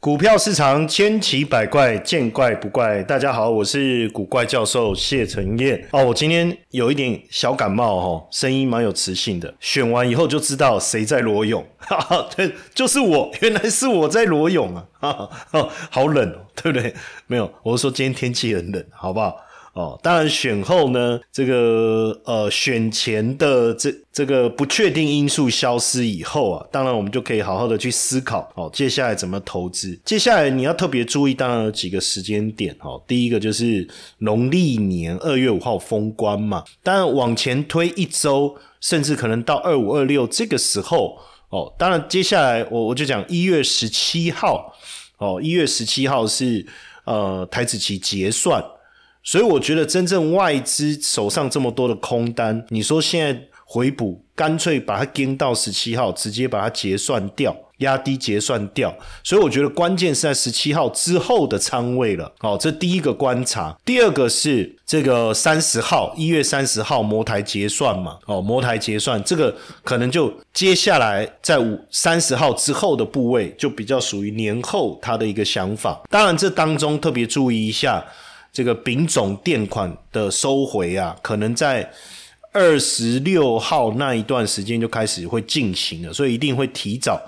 股票市场千奇百怪，见怪不怪。大家好，我是古怪教授谢承彦。哦，我今天有一点小感冒哦，声音蛮有磁性的。选完以后就知道谁在裸泳，哈哈，对，就是我，原来是我在裸泳啊，哈哈，好冷哦，对不对？没有，我是说今天天气很冷，好不好？哦，当然选后呢，这个呃选前的这这个不确定因素消失以后啊，当然我们就可以好好的去思考哦，接下来怎么投资。接下来你要特别注意，当然有几个时间点哦。第一个就是农历年二月五号封关嘛，当然往前推一周，甚至可能到二五二六这个时候哦。当然接下来我我就讲一月十七号哦，一月十七号是呃台子期结算。所以我觉得，真正外资手上这么多的空单，你说现在回补，干脆把它跟到十七号，直接把它结算掉，压低结算掉。所以我觉得关键是在十七号之后的仓位了。好，这第一个观察。第二个是这个三十号，一月三十号摩台结算嘛？哦，摩台结算，这个可能就接下来在五三十号之后的部位，就比较属于年后他的一个想法。当然，这当中特别注意一下。这个丙种垫款的收回啊，可能在二十六号那一段时间就开始会进行了，所以一定会提早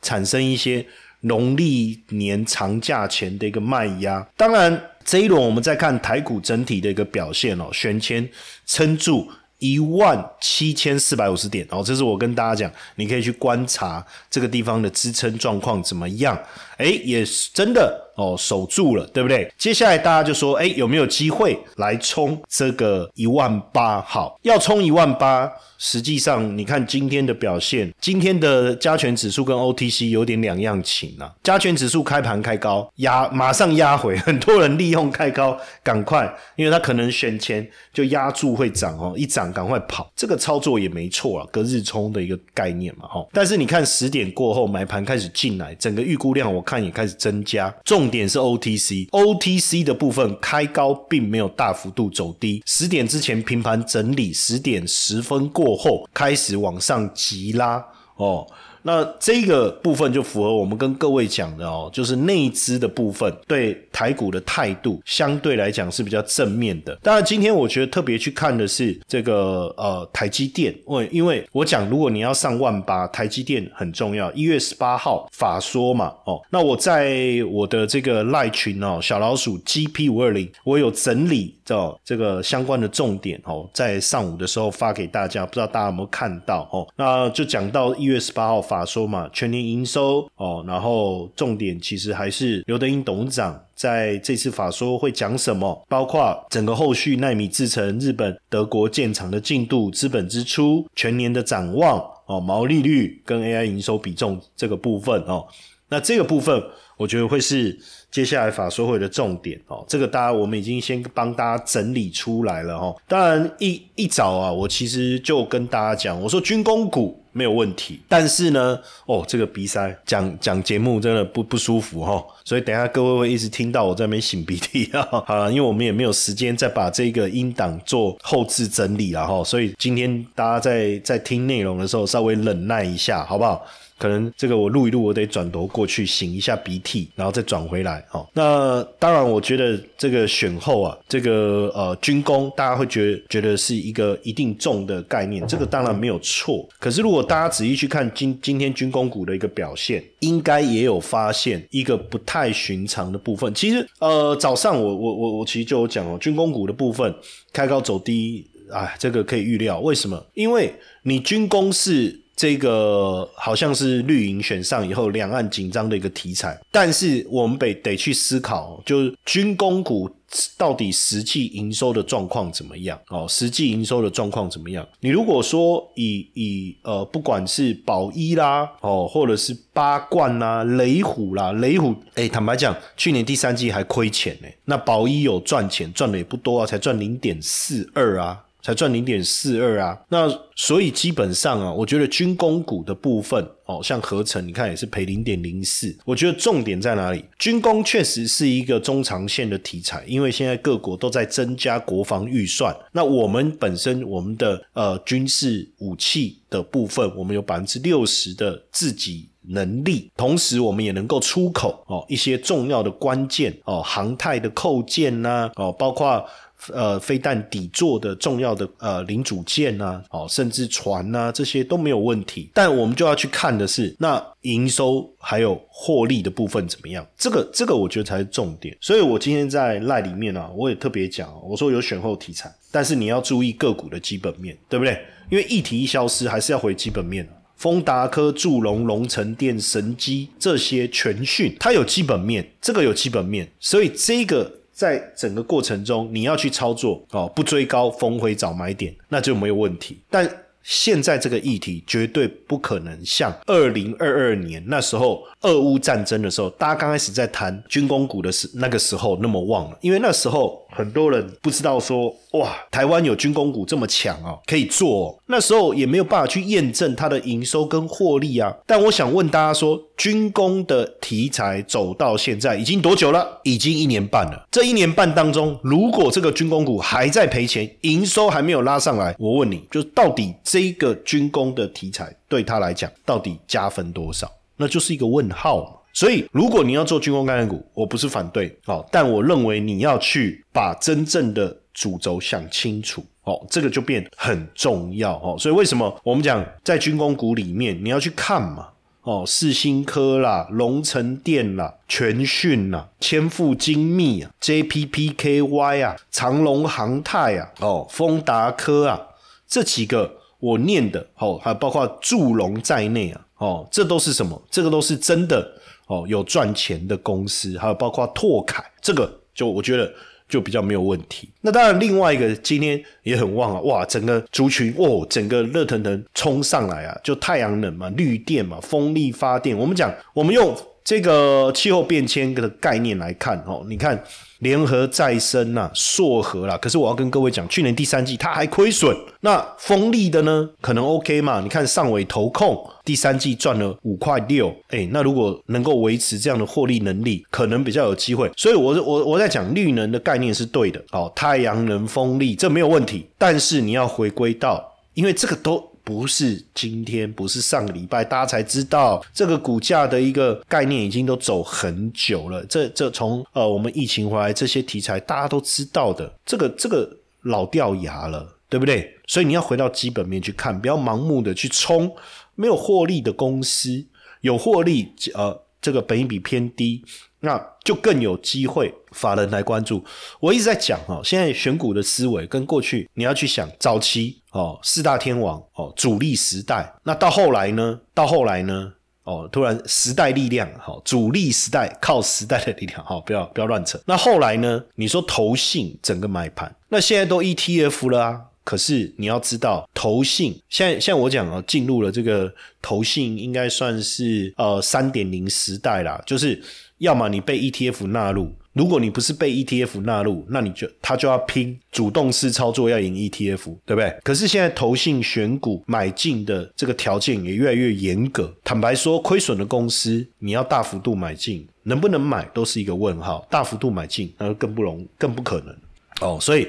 产生一些农历年长假前的一个卖压。当然，这一轮我们再看台股整体的一个表现哦，选前撑住。一万七千四百五十点哦，这是我跟大家讲，你可以去观察这个地方的支撑状况怎么样。哎，也是真的哦，守住了，对不对？接下来大家就说，哎，有没有机会来冲这个一万八？好，要冲一万八。实际上，你看今天的表现，今天的加权指数跟 OTC 有点两样情啊。加权指数开盘开高，压马上压回，很多人利用开高赶快，因为他可能选前就压住会涨哦，一涨赶快跑，这个操作也没错啊，隔日冲的一个概念嘛哈。但是你看十点过后买盘开始进来，整个预估量我看也开始增加，重点是 OTC，OTC 的部分开高并没有大幅度走低，十点之前平盘整理，十点十分过。后开始往上急拉哦。那这个部分就符合我们跟各位讲的哦，就是内资的部分对台股的态度相对来讲是比较正面的。当然，今天我觉得特别去看的是这个呃台积电，为因为我讲如果你要上万八，台积电很重要。一月十八号法说嘛，哦，那我在我的这个赖群哦，小老鼠 GP 五二零，我有整理到这个相关的重点哦，在上午的时候发给大家，不知道大家有没有看到哦？那就讲到一月十八号。法说嘛，全年营收哦，然后重点其实还是刘德英董事长在这次法说会讲什么，包括整个后续纳米制程、日本、德国建厂的进度、资本支出、全年的展望哦，毛利率跟 AI 营收比重这个部分哦，那这个部分我觉得会是。接下来法说会的重点哦，这个大家我们已经先帮大家整理出来了哦。当然一一早啊，我其实就跟大家讲，我说军工股没有问题，但是呢，哦，这个鼻塞讲讲节目真的不不舒服哈，所以等下各位会一直听到我在那边擤鼻涕啊。好了，因为我们也没有时间再把这个音档做后置整理了哈，所以今天大家在在听内容的时候稍微忍耐一下，好不好？可能这个我录一录，我得转头过去擤一下鼻涕，然后再转回来。哦，那当然，我觉得这个选后啊，这个呃军工，大家会觉得觉得是一个一定重的概念，这个当然没有错。可是如果大家仔细去看今今天军工股的一个表现，应该也有发现一个不太寻常的部分。其实呃早上我我我我其实就有讲哦，军工股的部分开高走低，哎，这个可以预料。为什么？因为你军工是。这个好像是绿营选上以后，两岸紧张的一个题材。但是我们得得去思考，就是军工股到底实际营收的状况怎么样？哦，实际营收的状况怎么样？你如果说以以呃，不管是宝一啦，哦，或者是八冠啦、雷虎啦，雷虎，哎，坦白讲，去年第三季还亏钱呢。那宝一有赚钱，赚的也不多啊，才赚零点四二啊。才赚零点四二啊，那所以基本上啊，我觉得军工股的部分哦，像合成，你看也是赔零点零四。我觉得重点在哪里？军工确实是一个中长线的题材，因为现在各国都在增加国防预算。那我们本身我们的呃军事武器的部分，我们有百分之六十的自己能力，同时我们也能够出口哦一些重要的关键哦航太的扣件呐哦，包括。呃，飞弹底座的重要的呃零组件呐，哦，甚至船呐，这些都没有问题。但我们就要去看的是，那营收还有获利的部分怎么样？这个这个我觉得才是重点。所以我今天在赖里面啊，我也特别讲，我说有选后题材，但是你要注意个股的基本面，对不对？因为议题一消失，还是要回基本面丰达科、祝龙、龙城电、神机这些全讯，它有基本面，这个有基本面，所以这个。在整个过程中，你要去操作哦，不追高，峰回找买点，那就没有问题。但现在这个议题绝对不可能像二零二二年那时候。俄乌战争的时候，大家刚开始在谈军工股的时那个时候那么旺了，因为那时候很多人不知道说哇，台湾有军工股这么强哦，可以做。那时候也没有办法去验证它的营收跟获利啊。但我想问大家说，军工的题材走到现在已经多久了？已经一年半了。这一年半当中，如果这个军工股还在赔钱，营收还没有拉上来，我问你就到底这个军工的题材对他来讲到底加分多少？那就是一个问号嘛，所以如果你要做军工概念股，我不是反对哦，但我认为你要去把真正的主轴想清楚哦，这个就变很重要哦。所以为什么我们讲在军工股里面你要去看嘛？哦，四星科啦、龙城电啦、全讯啦、千富精密啊、JPPKY 啊、长隆航太啊、哦、丰达科啊，这几个我念的哦，还包括祝龙在内啊。哦，这都是什么？这个都是真的哦，有赚钱的公司，还有包括拓凯，这个就我觉得就比较没有问题。那当然，另外一个今天也很旺啊，哇，整个族群哦，整个热腾腾冲上来啊，就太阳能嘛、绿电嘛、风力发电。我们讲，我们用这个气候变迁的概念来看哦，你看。联合再生呐，硕和啦，可是我要跟各位讲，去年第三季它还亏损。那风力的呢，可能 OK 嘛？你看上尾投控第三季赚了五块六，哎，那如果能够维持这样的获利能力，可能比较有机会。所以，我我我在讲绿能的概念是对的，哦，太阳能、风力这没有问题，但是你要回归到，因为这个都。不是今天，不是上个礼拜，大家才知道这个股价的一个概念已经都走很久了。这这从呃我们疫情回来这些题材，大家都知道的，这个这个老掉牙了，对不对？所以你要回到基本面去看，不要盲目的去冲没有获利的公司，有获利呃这个本益比偏低。那就更有机会，法人来关注。我一直在讲哈，现在选股的思维跟过去你要去想早期哦，四大天王哦，主力时代。那到后来呢？到后来呢？哦，突然时代力量哈，主力时代靠时代的力量哈，不要不要乱扯。那后来呢？你说投信整个买盘，那现在都 ETF 了啊。可是你要知道，投信现在像我讲啊，进入了这个投信，应该算是呃三点零时代啦，就是。要么你被 ETF 纳入，如果你不是被 ETF 纳入，那你就他就要拼主动式操作，要赢 ETF，对不对？可是现在投信选股买进的这个条件也越来越严格。坦白说，亏损的公司你要大幅度买进，能不能买都是一个问号。大幅度买进那更不容更不可能哦。所以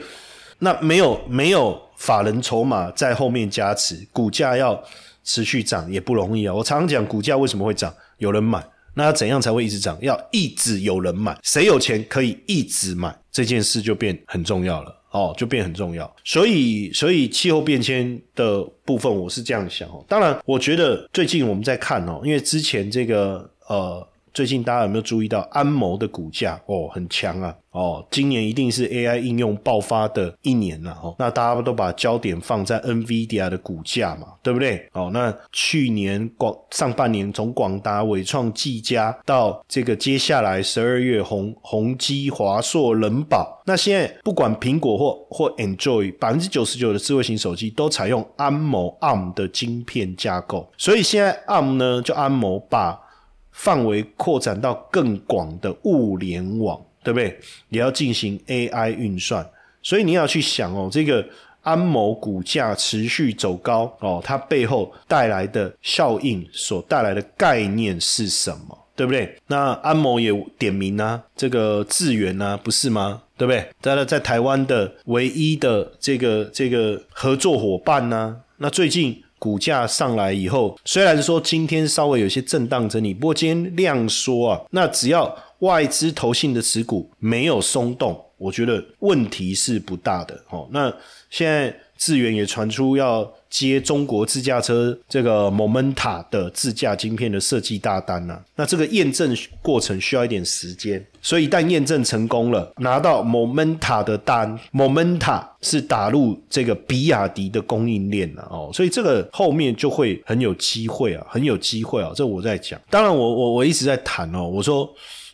那没有没有法人筹码在后面加持，股价要持续涨也不容易啊。我常常讲，股价为什么会涨？有人买。那怎样才会一直涨？要一直有人买，谁有钱可以一直买，这件事就变很重要了哦，就变很重要。所以，所以气候变迁的部分，我是这样想哦。当然，我觉得最近我们在看哦，因为之前这个呃。最近大家有没有注意到安谋的股价哦很强啊哦，今年一定是 AI 应用爆发的一年了哦。那大家都把焦点放在 NVIDIA 的股价嘛，对不对？哦，那去年广上半年从广达、伟创、技嘉到这个接下来十二月宏宏基、华硕、人保，那现在不管苹果或或 Enjoy 百分之九十九的智慧型手机都采用安谋 ARM 的晶片架构，所以现在 ARM 呢就安谋把。范围扩展到更广的物联网，对不对？也要进行 AI 运算，所以你要去想哦，这个安某股价持续走高哦，它背后带来的效应所带来的概念是什么？对不对？那安某也点名啊，这个智源啊，不是吗？对不对？在在台湾的唯一的这个这个合作伙伴呢？那最近。股价上来以后，虽然说今天稍微有些震荡整理，不过今天量缩啊，那只要外资投信的持股没有松动，我觉得问题是不大的哦。那现在智源也传出要。接中国自驾车这个 Momenta 的自驾晶片的设计大单呢？那这个验证过程需要一点时间，所以一旦验证成功了，拿到 Momenta 的单，Momenta 是打入这个比亚迪的供应链了哦，所以这个后面就会很有机会啊，很有机会啊，这我在讲。当然，我我我一直在谈哦，我说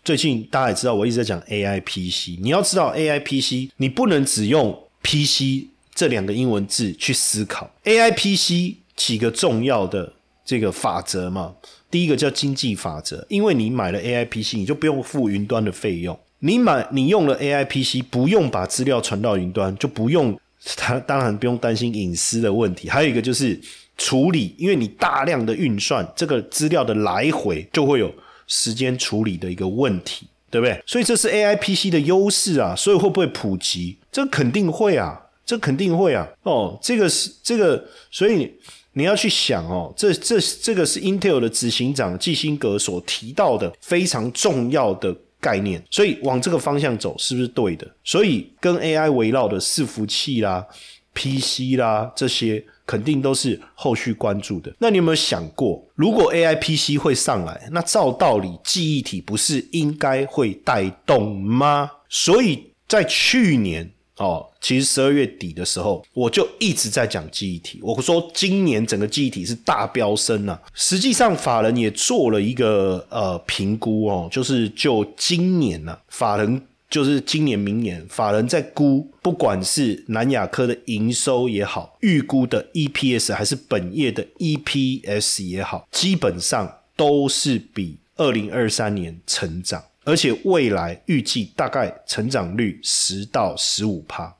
最近大家也知道，我一直在讲 AI PC，你要知道 AI PC，你不能只用 PC。这两个英文字去思考，A I P C 几个重要的这个法则嘛？第一个叫经济法则，因为你买了 A I P C，你就不用付云端的费用。你买你用了 A I P C，不用把资料传到云端，就不用它当然不用担心隐私的问题。还有一个就是处理，因为你大量的运算，这个资料的来回就会有时间处理的一个问题，对不对？所以这是 A I P C 的优势啊。所以会不会普及？这肯定会啊。这肯定会啊！哦，这个是这个，所以你要去想哦，这这这个是 Intel 的执行长基辛格所提到的非常重要的概念，所以往这个方向走是不是对的？所以跟 AI 围绕的伺服器啦、PC 啦这些，肯定都是后续关注的。那你有没有想过，如果 AI PC 会上来，那照道理记忆体不是应该会带动吗？所以在去年。哦，其实十二月底的时候，我就一直在讲记忆体。我说今年整个记忆体是大飙升啊。实际上，法人也做了一个呃评估哦，就是就今年呢，法人就是今年明年，法人在估，不管是南亚科的营收也好，预估的 EPS 还是本业的 EPS 也好，基本上都是比二零二三年成长。而且未来预计大概成长率十到十五趴，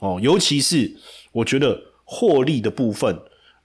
哦，尤其是我觉得获利的部分，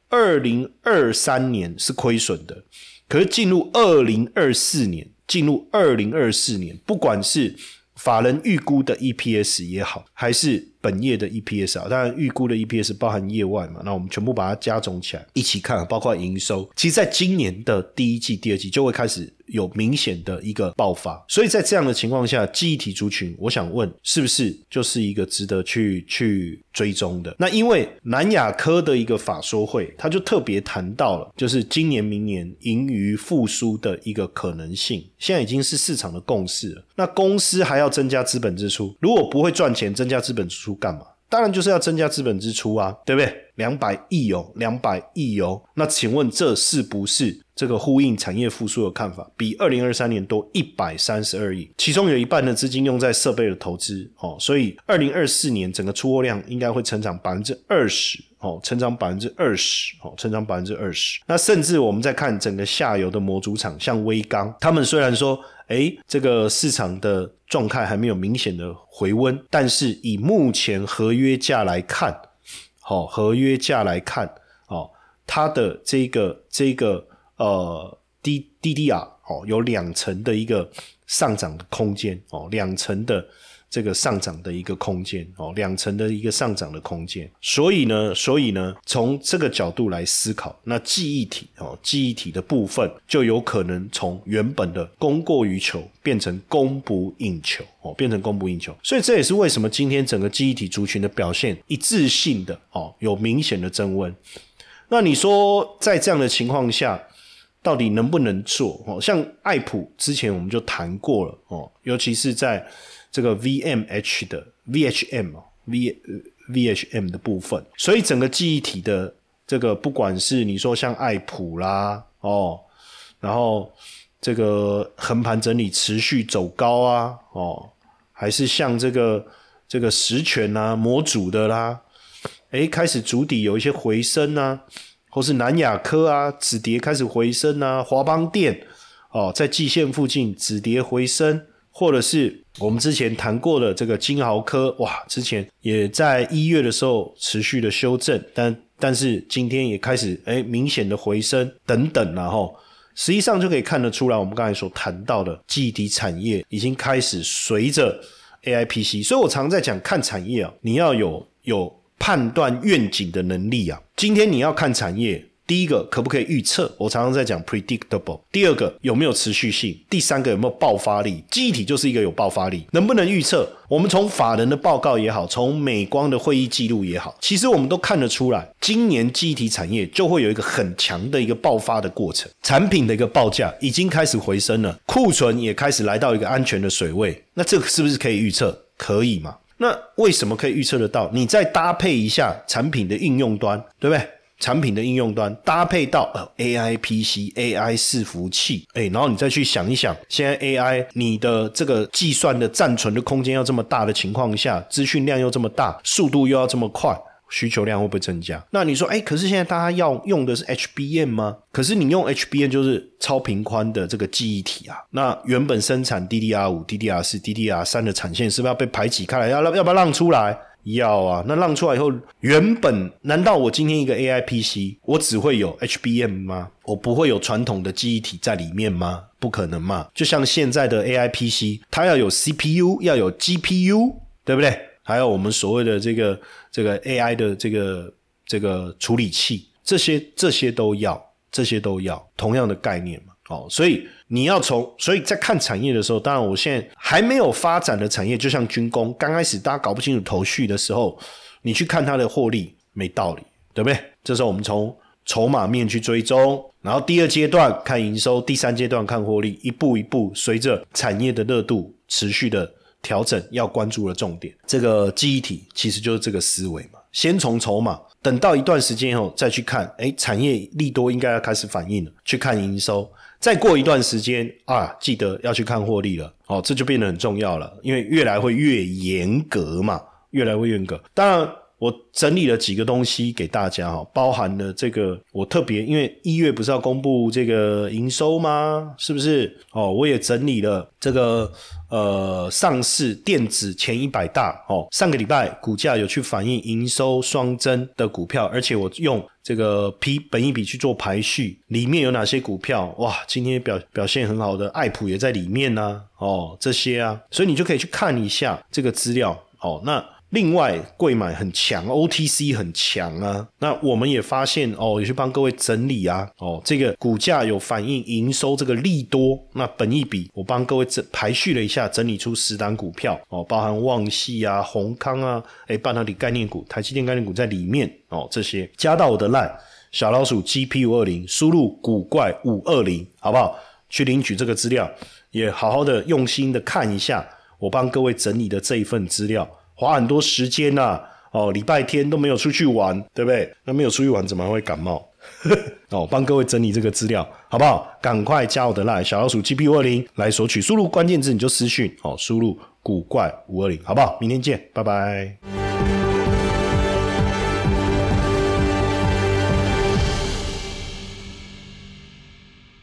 二零二三年是亏损的，可是进入二零二四年，进入二零二四年，不管是法人预估的 EPS 也好，还是本业的 EPS 啊，当然预估的 EPS 包含业外嘛，那我们全部把它加总起来一起看，包括营收，其实在今年的第一季、第二季就会开始。有明显的一个爆发，所以在这样的情况下，记忆体族群，我想问，是不是就是一个值得去去追踪的？那因为南亚科的一个法说会，他就特别谈到了，就是今年、明年盈余复苏的一个可能性，现在已经是市场的共识了。那公司还要增加资本支出，如果不会赚钱，增加资本支出干嘛？当然就是要增加资本支出啊，对不对？两百亿哦，两百亿哦。那请问这是不是这个呼应产业复苏的看法？比二零二三年多一百三十二亿，其中有一半的资金用在设备的投资哦，所以二零二四年整个出货量应该会成长百分之二十哦，成长百分之二十哦，成长百分之二十。那甚至我们再看整个下游的模组厂，像微刚，他们虽然说。哎，这个市场的状态还没有明显的回温，但是以目前合约价来看，好，合约价来看，哦，它的这个这个呃 D D D R 哦，有两层的一个上涨的空间哦，两层的。这个上涨的一个空间哦，两层的一个上涨的空间，所以呢，所以呢，从这个角度来思考，那记忆体哦，记忆体的部分就有可能从原本的供过于求变成供不应求哦，变成供不应求。所以这也是为什么今天整个记忆体族群的表现一致性的哦，有明显的增温。那你说在这样的情况下，到底能不能做？哦，像爱普之前我们就谈过了哦，尤其是在。这个 VMH 的 VHM 哦，V VHM 的部分，所以整个记忆体的这个，不管是你说像爱普啦哦，然后这个横盘整理持续走高啊哦，还是像这个这个实权啊模组的啦，诶，开始主底有一些回升啊，或是南亚科啊止跌开始回升啊，华邦电哦，在季线附近止跌回升。或者是我们之前谈过的这个金豪科，哇，之前也在一月的时候持续的修正，但但是今天也开始哎明显的回升等等，然后实际上就可以看得出来，我们刚才所谈到的记忆体产业已经开始随着 A I P C，所以我常在讲看产业啊，你要有有判断愿景的能力啊。今天你要看产业，第一个可不可以预测？我常常在讲 predictable。第二个有没有持续性？第三个有没有爆发力？记忆体就是一个有爆发力，能不能预测？我们从法人的报告也好，从美光的会议记录也好，其实我们都看得出来，今年记忆体产业就会有一个很强的一个爆发的过程，产品的一个报价已经开始回升了，库存也开始来到一个安全的水位。那这个是不是可以预测？可以嘛？那为什么可以预测得到？你再搭配一下产品的应用端，对不对？产品的应用端搭配到呃 AI PC、AI 伺服器，哎，然后你再去想一想，现在 AI 你的这个计算的暂存的空间要这么大的情况下，资讯量又这么大，速度又要这么快。需求量会不会增加？那你说，哎，可是现在大家要用的是 HBM 吗？可是你用 HBM 就是超频宽的这个记忆体啊。那原本生产 DDR 五、DDR 四、DDR 三的产线是不是要被排挤开来？要要不要让出来？要啊。那让出来以后，原本难道我今天一个 AI PC 我只会有 HBM 吗？我不会有传统的记忆体在里面吗？不可能嘛。就像现在的 AI PC，它要有 CPU，要有 GPU，对不对？还有我们所谓的这个这个 AI 的这个这个处理器，这些这些都要，这些都要同样的概念嘛。哦，所以你要从，所以在看产业的时候，当然我现在还没有发展的产业，就像军工，刚开始大家搞不清楚头绪的时候，你去看它的获利没道理，对不对？这时候我们从筹码面去追踪，然后第二阶段看营收，第三阶段看获利，一步一步随着产业的热度持续的。调整要关注的重点，这个记忆体其实就是这个思维嘛。先从筹码，等到一段时间以后再去看，哎，产业利多应该要开始反应了，去看营收。再过一段时间啊，记得要去看获利了。哦，这就变得很重要了，因为越来会越严格嘛，越来越严格。当然。我整理了几个东西给大家哈，包含了这个我特别，因为一月不是要公布这个营收吗？是不是？哦，我也整理了这个呃上市电子前一百大哦，上个礼拜股价有去反映营收双增的股票，而且我用这个 P 本一笔去做排序，里面有哪些股票？哇，今天表表现很好的爱普也在里面呢，哦，这些啊，所以你就可以去看一下这个资料哦，那。另外，贵买很强，OTC 很强啊。那我们也发现哦，也去帮各位整理啊。哦，这个股价有反映营收这个利多。那本一笔，我帮各位整排序了一下，整理出十档股票哦，包含旺系啊、宏康啊，哎，半导体概念股、台积电概念股在里面哦。这些加到我的 line 小老鼠 GP 五二零，输入古怪五二零，好不好？去领取这个资料，也好好的用心的看一下我帮各位整理的这一份资料。花很多时间呐，哦，礼拜天都没有出去玩，对不对？那没有出去玩，怎么会感冒？哦，帮各位整理这个资料，好不好？赶快加我的 line 小老鼠 G P 五二零来索取，输入关键字你就私讯，哦，输入古怪五二零，好不好？明天见，拜拜。